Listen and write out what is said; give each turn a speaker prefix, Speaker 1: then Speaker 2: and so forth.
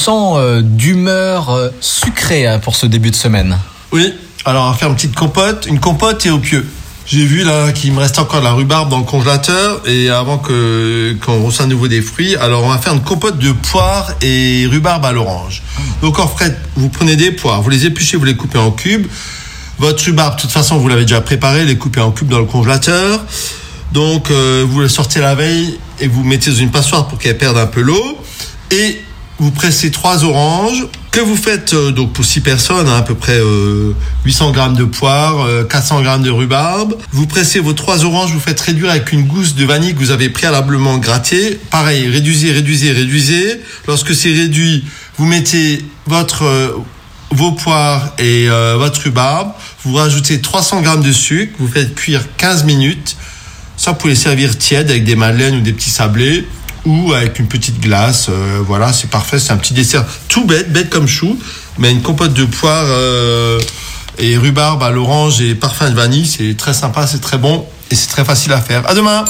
Speaker 1: sens euh, d'humeur euh, sucrée hein, pour ce début de semaine.
Speaker 2: Oui, alors on va faire une petite compote, une compote et au pieu. J'ai vu là qu'il me reste encore de la rhubarbe dans le congélateur et avant que qu'on reçoive à nouveau des fruits, alors on va faire une compote de poire et rhubarbe à l'orange. Donc en fait, vous prenez des poires, vous les épluchez, vous les coupez en cubes. Votre rhubarbe, de toute façon, vous l'avez déjà préparée, les coupez en cubes dans le congélateur. Donc euh, vous le sortez la veille et vous mettez dans une passoire pour qu'elle perde un peu l'eau. Et vous pressez trois oranges que vous faites euh, donc pour six personnes, hein, à peu près euh, 800 grammes de poire, euh, 400 grammes de rhubarbe. Vous pressez vos trois oranges, vous faites réduire avec une gousse de vanille que vous avez préalablement grattée. Pareil, réduisez, réduisez, réduisez. Lorsque c'est réduit, vous mettez votre euh, vos poires et euh, votre rhubarbe. Vous rajoutez 300 grammes de sucre. Vous faites cuire 15 minutes. Ça, vous pouvez servir tiède avec des madeleines ou des petits sablés ou avec une petite glace. Euh, voilà, c'est parfait. C'est un petit dessert tout bête, bête comme chou, mais une compote de poire euh, et rhubarbe à l'orange et parfum de vanille. C'est très sympa, c'est très bon et c'est très facile à faire. À demain.